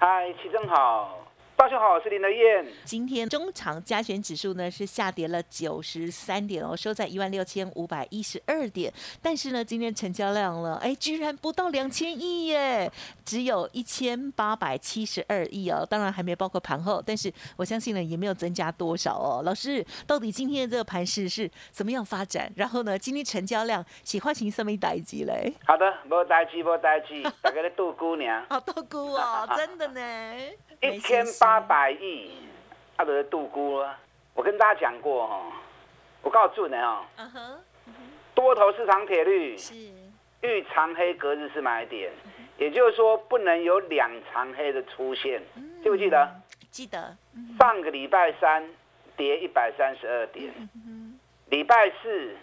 嗨，齐正好。大家好，我是林德燕。今天中长加权指数呢是下跌了九十三点哦，收在一万六千五百一十二点。但是呢，今天成交量了，哎，居然不到两千亿耶，只有一千八百七十二亿哦。当然还没包括盘后，但是我相信呢也没有增加多少哦。老师，到底今天的这个盘势是怎么样发展？然后呢，今天成交量喜欢请什么代机嘞？好的，无代机，无代机，大家咧度姑娘。好度姑哦，真的呢。一千八百亿，阿德杜估了。我跟大家讲过哈，我告诉你哦，多头市场铁律是遇长黑隔日是买点，也就是说不能有两长黑的出现，记不记得？记得。上个礼拜三跌一百三十二点，礼拜四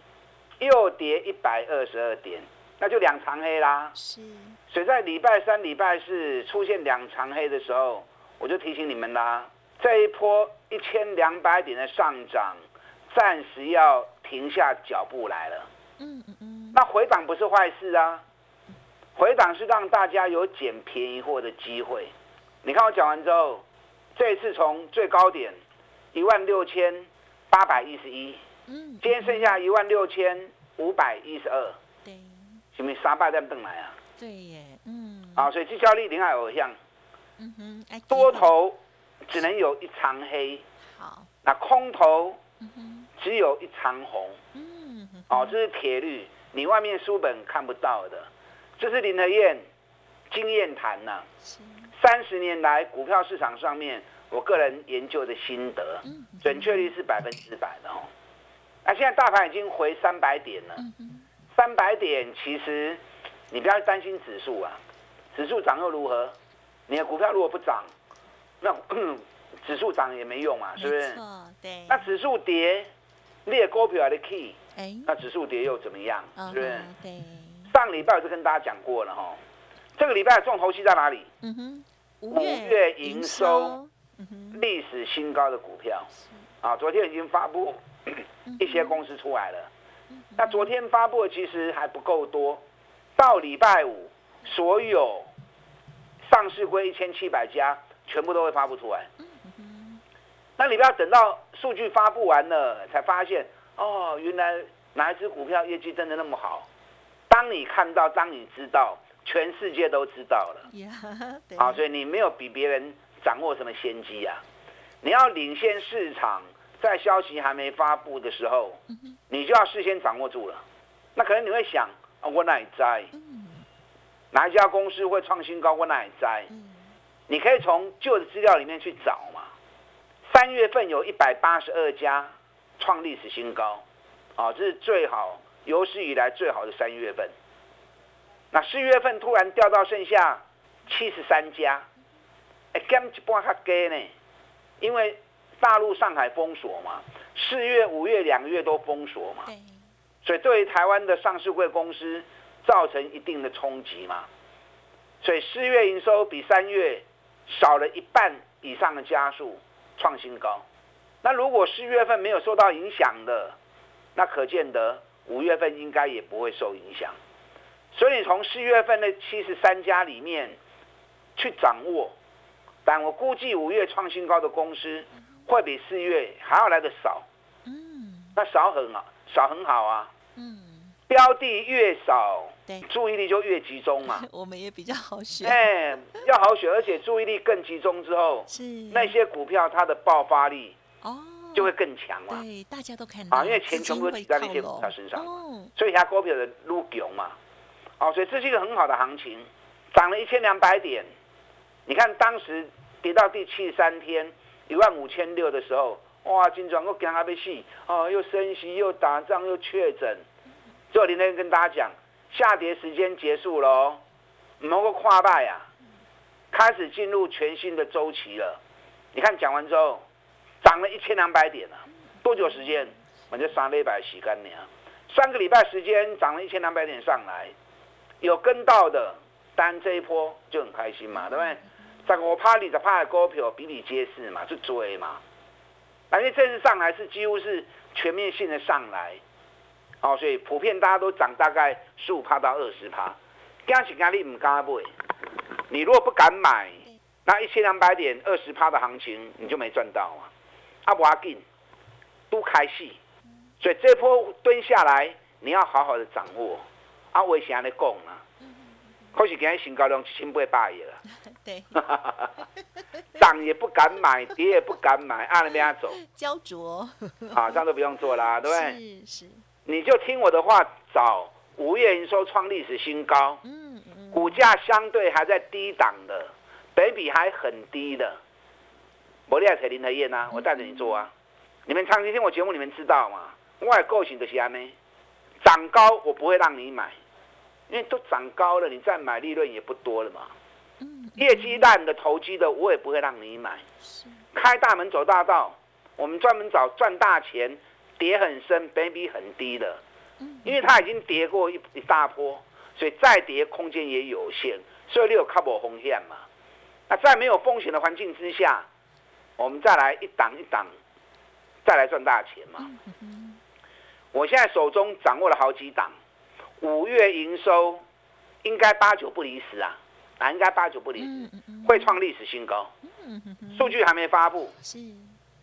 又跌一百二十二点，那就两长黑啦。是。所以在礼拜三、礼拜四出现两长黑的时候。我就提醒你们啦，这一波一千两百点的上涨，暂时要停下脚步来了。嗯嗯嗯。那回档不是坏事啊，回档是让大家有捡便宜货的机会。你看我讲完之后，这一次从最高点一万六千八百一十一，嗯，今天剩下一万六千五百一十二，对，是不是三百点登来啊？对耶，嗯。啊，所以绩效力另外偶像。嗯哼，多头只能有一长黑，好，那空头只有一长红，嗯，哦，这是铁律，你外面书本看不到的，这是林和燕经验谈呐，三十年来股票市场上面我个人研究的心得，准确率是百分之百的哦。那现在大盘已经回三百点了，三百点其实你不要担心指数啊，指数涨又如何？你的股票如果不涨，那 指数涨也没用嘛，是不是？对。那指数跌，列股票的 key，那指数跌又怎么样？是不是？对。上礼拜我就跟大家讲过了哈，这个礼拜的重头戏在哪里？嗯哼。五月营收，历史新高的股票，啊，昨天已经发布一些公司出来了。那昨天发布的其实还不够多，到礼拜五所有。上市规一千七百家，全部都会发布出来。那你不要等到数据发布完了才发现，哦，原来哪一只股票业绩真的那么好？当你看到，当你知道，全世界都知道了。啊，所以你没有比别人掌握什么先机啊！你要领先市场，在消息还没发布的时候，你就要事先掌握住了。那可能你会想，我哪在？哪一家公司会创新高？我哪里在？你可以从旧的资料里面去找嘛。三月份有一百八十二家创历史新高，啊，这是最好有史以来最好的三月份。那四月份突然掉到剩下七十三家，哎，减一半较低呢。因为大陆上海封锁嘛，四月、五月两个月都封锁嘛，所以对于台湾的上市贵公司。造成一定的冲击嘛，所以四月营收比三月少了一半以上的加速，创新高。那如果四月份没有受到影响的，那可见得五月份应该也不会受影响。所以你从四月份的七十三家里面去掌握，但我估计五月创新高的公司会比四月还要来的少。嗯，那少很好，少很好啊。嗯，标的越少。注意力就越集中嘛，我们也比较好选。哎，要好选，而且注意力更集中之后，是那些股票它的爆发力哦就会更强嘛。对，大家都看到啊，因为钱全部都挤在那些股票身上，所以它股票的撸牛嘛。哦，所以这是一个很好的行情，涨了一千两百点。你看当时跌到第七十三天一万五千六的时候，哇，金砖我惊他被死哦，又升息又打仗又确诊。最后今天跟大家讲。下跌时间结束喽，某个跨败呀，开始进入全新的周期了。你看讲完之后，涨了一千两百点了，多久时间？我就三礼拜洗干净，三个礼拜时间涨了一千两百点上来，有跟到的，单这一波就很开心嘛，对不对？十五趴、二十趴的股票比比皆是嘛，就追嘛。而且这次上来是几乎是全面性的上来，哦，所以普遍大家都涨大概十五趴到二十趴。加起压力唔敢买，你如果不敢买，那一千两百点二十趴的行情你就没赚到啊。阿不阿紧都开戏，所以这波蹲下来你要好好的掌握。阿伟先在讲啊，可是今日新高量一千八百亿了。对，涨也不敢买，跌也不敢买，按那边走，焦灼，啊，这样都不用做啦，对不对？是是，你就听我的话，找五月营收创历史新高，嗯嗯，股价相对还在低档的，北比还很低的，我利亚彩林和燕呐，我带着你做啊，你们长期听我节目，你们知道吗？外构型的安呢，涨高我不会让你买，因为都涨高了，你再买利润也不多了嘛。业绩烂的投机的，我也不会让你买。开大门走大道，我们专门找赚大钱、跌很深、本比很低的。因为它已经跌过一一大波，所以再跌空间也有限，所以你有 cover 风险嘛。那在没有风险的环境之下，我们再来一档一档，再来赚大钱嘛。我现在手中掌握了好几档，五月营收应该八九不离十啊。啊，应该八九不离十，会创历史新高。数据还没发布，是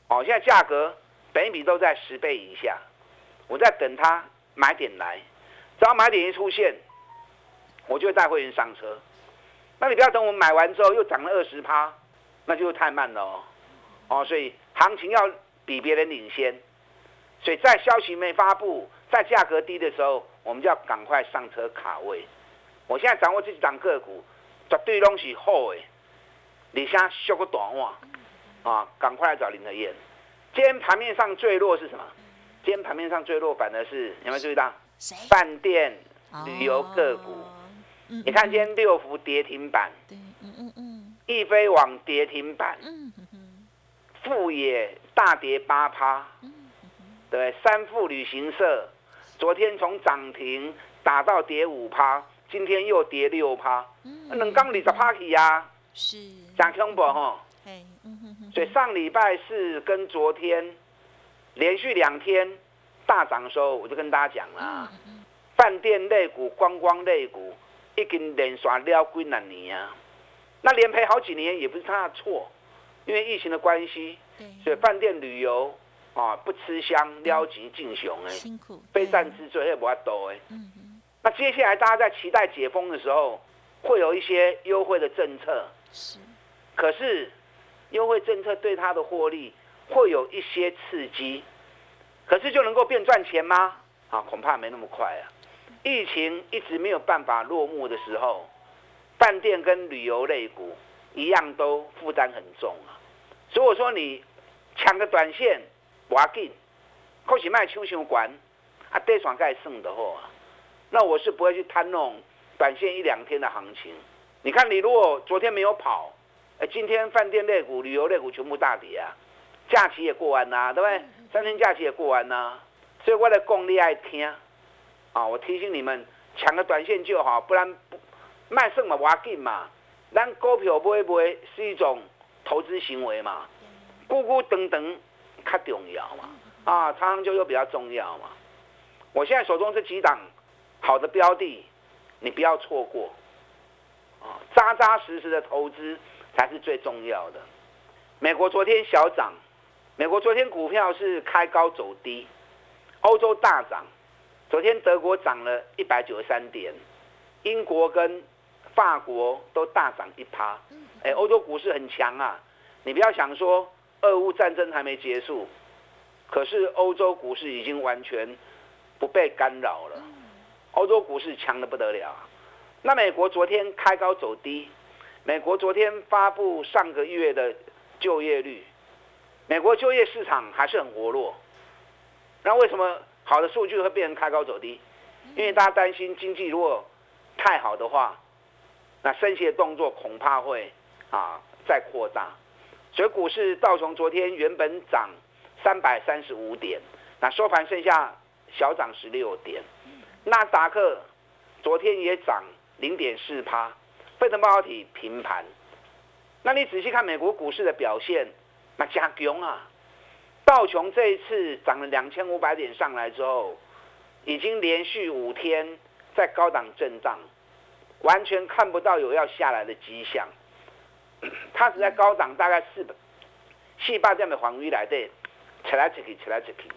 哦，现在价格每笔都在十倍以下，我在等它买点来，只要买点一出现，我就带会员上车。那你不要等我买完之后又涨了二十趴，那就太慢了哦。哦，所以行情要比别人领先，所以在消息没发布，在价格低的时候，我们就要赶快上车卡位。我现在掌握这几档个股。绝对拢是好的，你先修个短话啊，赶快来找林德燕。今天盘面上最弱是什么？今天盘面上最弱反而是有没有注意到？饭店、旅游个股。你看今天六福跌停板，嗯嗯嗯，易飞网跌停板，嗯富野大跌八趴，对，三富旅行社昨天从涨停打到跌五趴。今天又跌六趴，两刚二十趴起呀，是讲恐怖哈。所以上礼拜四跟昨天连续两天大涨的时候，我就跟大家讲了，饭店类股、观光类股已经连刷了几两年啊，那连赔好几年也不是他的错，因为疫情的关系，所以饭店旅游啊不吃香，撩急进雄哎，辛苦，非战之罪也不要多哎。那接下来大家在期待解封的时候，会有一些优惠的政策。是，可是优惠政策对它的获利会有一些刺激，可是就能够变赚钱吗？啊，恐怕没那么快啊。疫情一直没有办法落幕的时候，饭店跟旅游类股一样都负担很重啊。所以我说你抢个短线，不要紧，可是卖抢伤管，啊，跌爽盖算的好啊。那我是不会去贪那种短线一两天的行情。你看，你如果昨天没有跑，哎，今天饭店类股、旅游类股全部大跌啊，假期也过完啦，对不对？三天假期也过完啦，所以我的功力爱听啊。我提醒你们，抢个短线就好，不然不卖剩嘛，挖紧嘛。咱股票买买是一种投资行为嘛，咕咕等等较重要嘛，啊，长久又比较重要嘛。我现在手中这几档。好的标的，你不要错过，啊，扎扎实实的投资才是最重要的。美国昨天小涨，美国昨天股票是开高走低，欧洲大涨，昨天德国涨了一百九十三点，英国跟法国都大涨一趴，哎，欧洲股市很强啊，你不要想说俄乌战争还没结束，可是欧洲股市已经完全不被干扰了。欧洲股市强的不得了，那美国昨天开高走低，美国昨天发布上个月的就业率，美国就业市场还是很活络，那为什么好的数据会变成开高走低？因为大家担心经济如果太好的话，那升息的动作恐怕会啊再扩大，所以股市道琼昨天原本涨三百三十五点，那收盘剩下小涨十六点。纳达克昨天也涨零点四趴，费城半导体平盘。那你仔细看美国股市的表现，那加强啊！道琼这一次涨了两千五百点上来之后，已经连续五天在高档震荡，完全看不到有要下来的迹象。它只在高档大概四百、四百这样的黄鱼来的，起来起去，起来起去。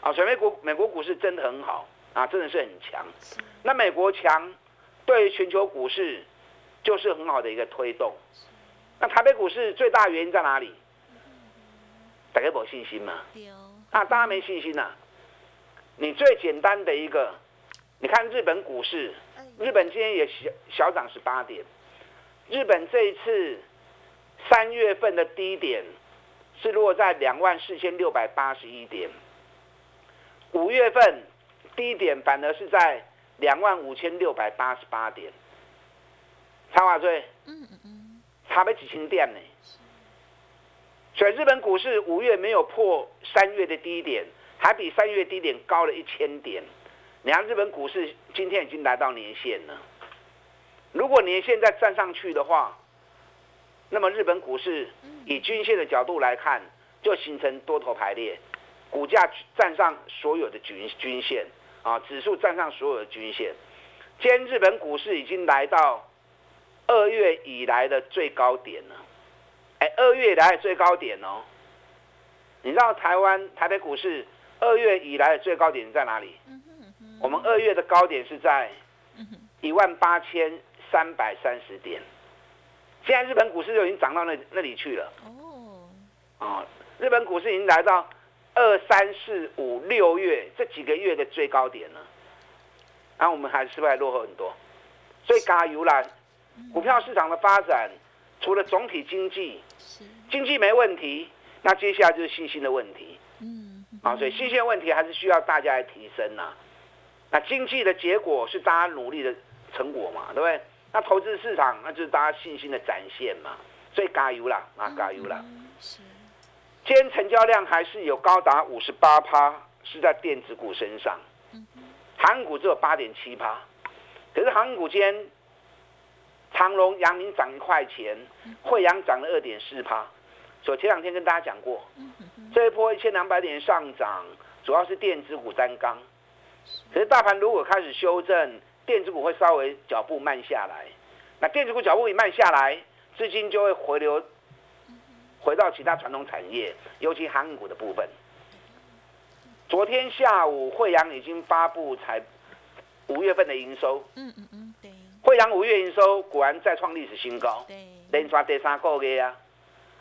啊，所以美国美国股市真的很好啊，真的是很强。那美国强，对全球股市就是很好的一个推动。那台北股市最大原因在哪里？大家有信心嘛？啊，大家没信心呐。你最简单的一个，你看日本股市，日本今天也小小涨十八点。日本这一次三月份的低点是落在两万四千六百八十一点，五月份低点反而是在两万五千六百八十八点，差华最，嗯嗯嗯，差没几千点呢。所以日本股市五月没有破三月的低点，还比三月低点高了一千点。你看日本股市今天已经来到年线了。如果年线再站上去的话，那么日本股市以均线的角度来看，就形成多头排列，股价站上所有的均均线啊，指数站上所有的均线。今天日本股市已经来到二月以来的最高点呢。哎，二月以来的最高点哦，你知道台湾台北股市二月以来的最高点在哪里？我们二月的高点是在一万八千三百三十点，现在日本股市就已经涨到那那里去了。哦，啊，日本股市已经来到二三四五六月这几个月的最高点了，然后我们还是不是还落后很多？所以加油啦！股票市场的发展。除了总体经济，经济没问题，那接下来就是信心的问题。嗯，啊，所以信心问题还是需要大家来提升呐。那经济的结果是大家努力的成果嘛，对不对？那投资市场那就是大家信心的展现嘛。所以加油啦，啊，加油啦！是。今天成交量还是有高达五十八趴是在电子股身上，韩股只有八点七趴，可是韩股今天。长隆、阳明涨一块钱，惠阳涨了二点四趴。所以前两天跟大家讲过，这一波一千两百点上涨，主要是电子股单刚。可是大盘如果开始修正，电子股会稍微脚步慢下来。那电子股脚步一慢下来，资金就会回流，回到其他传统产业，尤其航股的部分。昨天下午惠阳已经发布才五月份的营收。嗯嗯嗯，对。惠阳五月营收果然再创历史新高，连刷第三个月啊！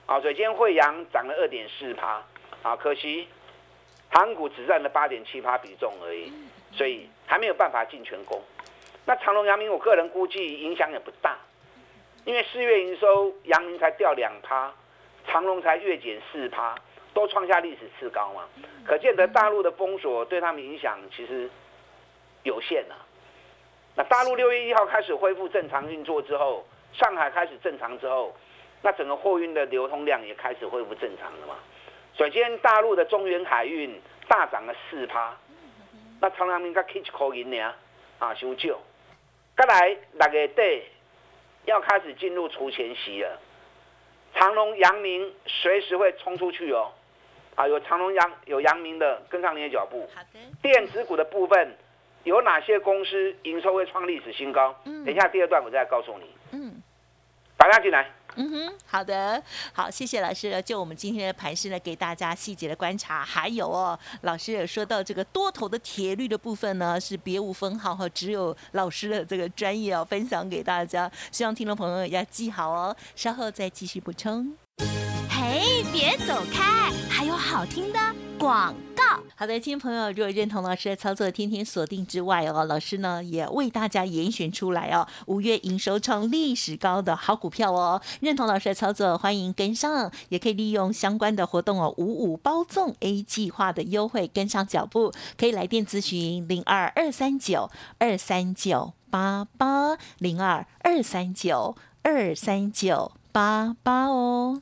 啊，所以今天惠阳涨了二点四趴，啊，可惜航股只占了八点七趴比重而已，所以还没有办法进全攻。那长隆、阳明，我个人估计影响也不大，因为四月营收阳明才掉两趴，长隆才月减四趴，都创下历史次高嘛，可见得大陆的封锁对他们影响其实有限啊。那大陆六月一号开始恢复正常运作之后，上海开始正常之后，那整个货运的流通量也开始恢复正常了嘛。首先，大陆的中原海运大涨了四趴，那长阳明才 catch 口音呢啊，修旧。再来六月底要开始进入除钱期了，长隆、阳明随时会冲出去哦，啊，有长隆、阳有阳明的跟上你的脚步。好的。电子股的部分。有哪些公司营收会创历史新高？嗯，等一下第二段我再告诉你。嗯，打家进来。嗯哼，好的，好，谢谢老师。就我们今天的盘势呢，给大家细节的观察。还有哦，老师也说到这个多头的铁律的部分呢，是别无分号哈，只有老师的这个专业哦，分享给大家。希望听众朋友要记好哦，稍后再继续补充。哎，别走开，还有好听的广告。好的，听众朋友，如果认同老师的操作，天天锁定之外哦，老师呢也为大家严选出来哦，五月营收创历史高的好股票哦，认同老师的操作，欢迎跟上，也可以利用相关的活动哦，五五包粽 A 计划的优惠跟上脚步，可以来电咨询零二二三九二三九八八零二二三九二三九。八八哦。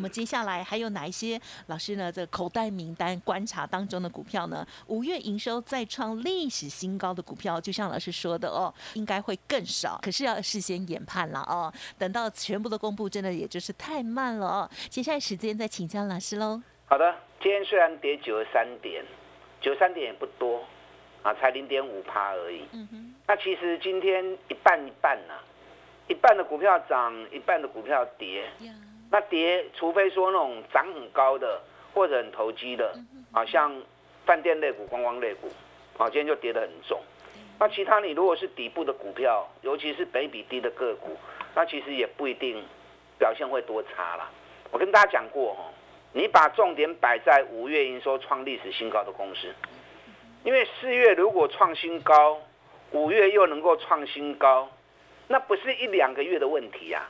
那么接下来还有哪一些老师呢？这口袋名单观察当中的股票呢？五月营收再创历史新高的股票，就像老师说的哦，应该会更少。可是要事先研判了哦，等到全部的公布，真的也就是太慢了哦。接下来时间再请教老师喽。好的，今天虽然跌九十三点，九十三点也不多啊，才零点五趴而已。嗯哼。那其实今天一半一半呢，一半的股票涨，一半的股票跌。那跌，除非说那种涨很高的或者很投机的，啊，像饭店类股、观光类股，啊，今天就跌得很重。那其他你如果是底部的股票，尤其是北比低的个股，那其实也不一定表现会多差啦。我跟大家讲过哈，你把重点摆在五月营收创历史新高的公司，因为四月如果创新高，五月又能够创新高，那不是一两个月的问题呀。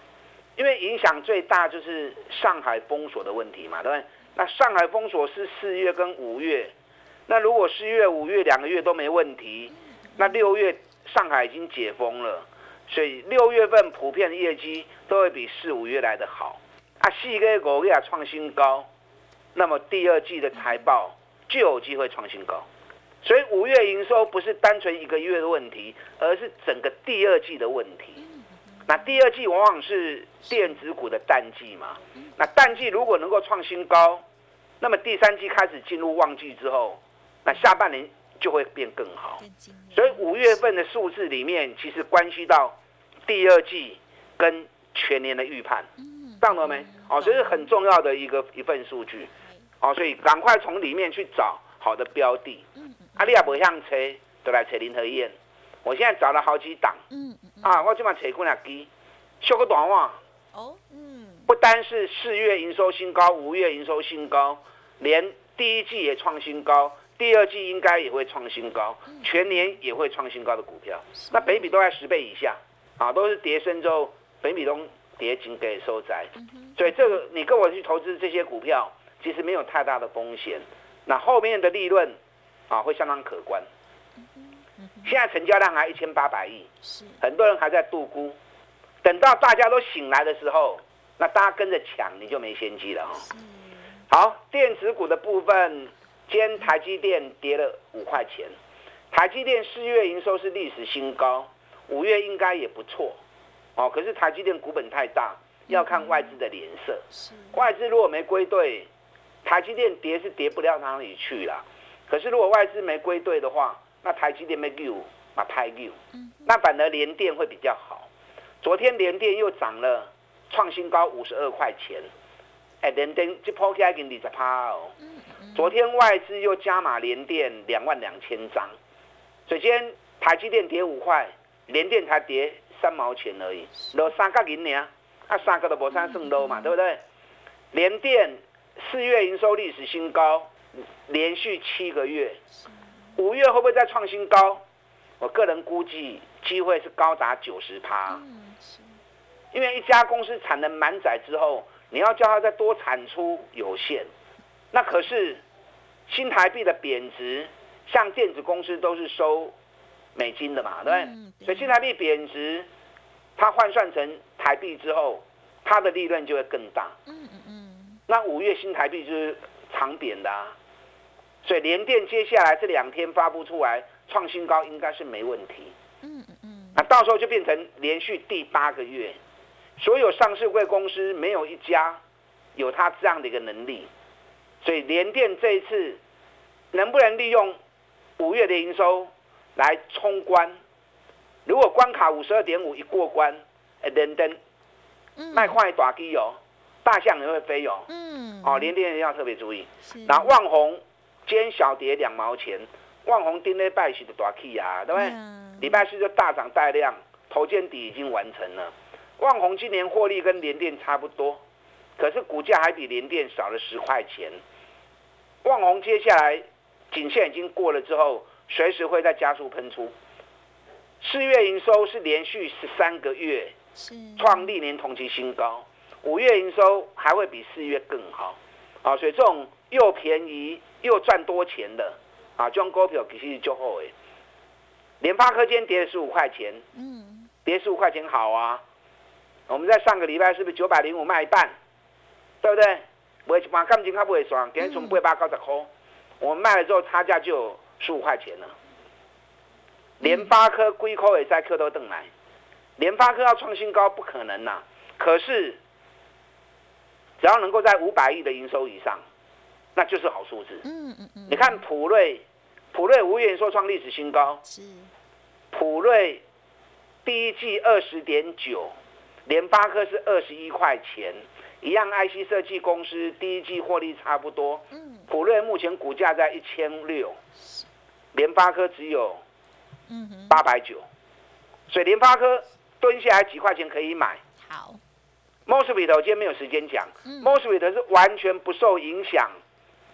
因为影响最大就是上海封锁的问题嘛，对不对？那上海封锁是四月跟五月，那如果四月、五月两个月都没问题，那六月上海已经解封了，所以六月份普遍的业绩都会比四五月来的好。啊，四个月也创新高，那么第二季的财报就有机会创新高。所以五月营收不是单纯一个月的问题，而是整个第二季的问题。那第二季往往是电子股的淡季嘛？那淡季如果能够创新高，那么第三季开始进入旺季之后，那下半年就会变更好。所以五月份的数字里面，其实关系到第二季跟全年的预判，上了没？哦，这是很重要的一个一份数据。哦，所以赶快从里面去找好的标的。阿利亚不像车，都来车林和燕。我现在找了好几档。嗯啊，我今晚扯过两机，修个短袜。哦，嗯，不单是四月营收新高，五月营收新高，连第一季也创新高，第二季应该也会创新高，全年也会创新高的股票，那北比都在十倍以下，啊，都是跌升之后，北比都跌紧给收窄，所以这个你跟我去投资这些股票，其实没有太大的风险，那后面的利润啊会相当可观。现在成交量还一千八百亿，是。很多人还在度估，等到大家都醒来的时候，那大家跟着抢，你就没先机了哈。好，电子股的部分，今天台积电跌了五块钱，台积电四月营收是历史新高，五月应该也不错，哦，可是台积电股本太大，要看外资的脸色，外资如果没归队，台积电跌是跌不了哪里去了，可是如果外资没归队的话，那台积电没救，嘛拍救，那反而联电会比较好。昨天联电又涨了，创新高五十二块钱。哎，联电这抛开给你二十趴哦。昨天外资又加码联电两万两千张。首先台积电跌五块，联电才跌三毛钱而已，落三角银呢，啊三个都无三算 low 嘛，对不对？联电四月营收历史新高，连续七个月。五月会不会再创新高？我个人估计机会是高达九十趴。因为一家公司产能满载之后，你要叫它再多产出有限。那可是新台币的贬值，像电子公司都是收美金的嘛，对不对？所以新台币贬值，它换算成台币之后，它的利润就会更大。嗯嗯嗯。那五月新台币就是长贬的。所以联电接下来这两天发布出来创新高，应该是没问题。嗯嗯嗯。那到时候就变成连续第八个月，所有上市贵公司没有一家有它这样的一个能力，所以联电这一次能不能利用五月的营收来冲关？如果关卡五十二点五一过关，哎，连登卖快打机哦，大象也会飞哦。嗯，哦，联电要特别注意。那万红今天小跌两毛钱，万红今天拜喜的大 K 啊，对不对？礼拜四就大涨带量，头肩底已经完成了。万红今年获利跟联电差不多，可是股价还比联电少了十块钱。万红接下来颈线已经过了之后，随时会再加速喷出。四月营收是连续十三个月创历年同期新高，五月营收还会比四月更好。啊，所以这种又便宜又赚多钱的啊，这种股票其实就好诶。联发科今天跌了十五块钱，嗯，跌十五块钱好啊。我们在上个礼拜是不是九百零五卖一半，对不对？卖一半感情它不会爽，今天从八百九十块，我们卖了之后差价就有十五块钱了。联发科龟科也在科都等来，联发科要创新高不可能呐。可是只要能够在五百亿的营收以上，那就是好数字。嗯嗯嗯。你看普瑞，普瑞无缘说创历史新高，是普瑞第一季二十点九。联发科是二十一块钱，一样 IC 设计公司第一季获利差不多。嗯，普瑞目前股价在一千六，联发科只有八百九，所以联发科蹲下来几块钱可以买。好，Mosfet 今天没有时间讲，Mosfet 是完全不受影响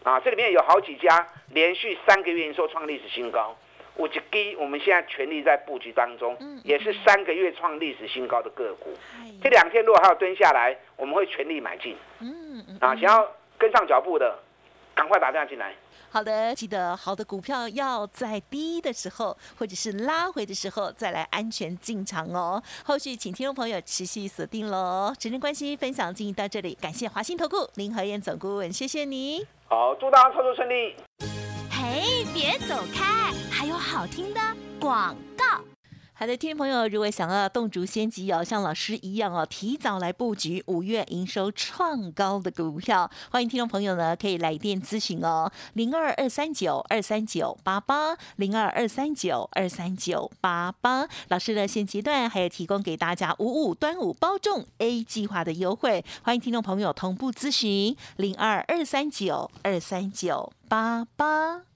啊，这里面有好几家连续三个月营收创历史新高。五 G 我们现在全力在布局当中，也是三个月创历史新高的个股。这两天如果还要蹲下来，我们会全力买进。嗯嗯，啊，想要跟上脚步的，赶快打电话进来。好的，记得好的股票要在低的时候，或者是拉回的时候再来安全进场哦。后续请听众朋友持续锁定喽。时间关系分享进行到这里，感谢华兴投顾林和燕总顾问，谢谢你。好，祝大家操作顺利。嘿，别走开，还有好听的广告。好的，听众朋友，如果想要动足先机哦，像老师一样哦，提早来布局五月营收创高的股票，欢迎听众朋友呢可以来电咨询哦，零二二三九二三九八八，零二二三九二三九八八。老师呢现阶段还有提供给大家五五端午包中 A 计划的优惠，欢迎听众朋友同步咨询零二二三九二三九八八。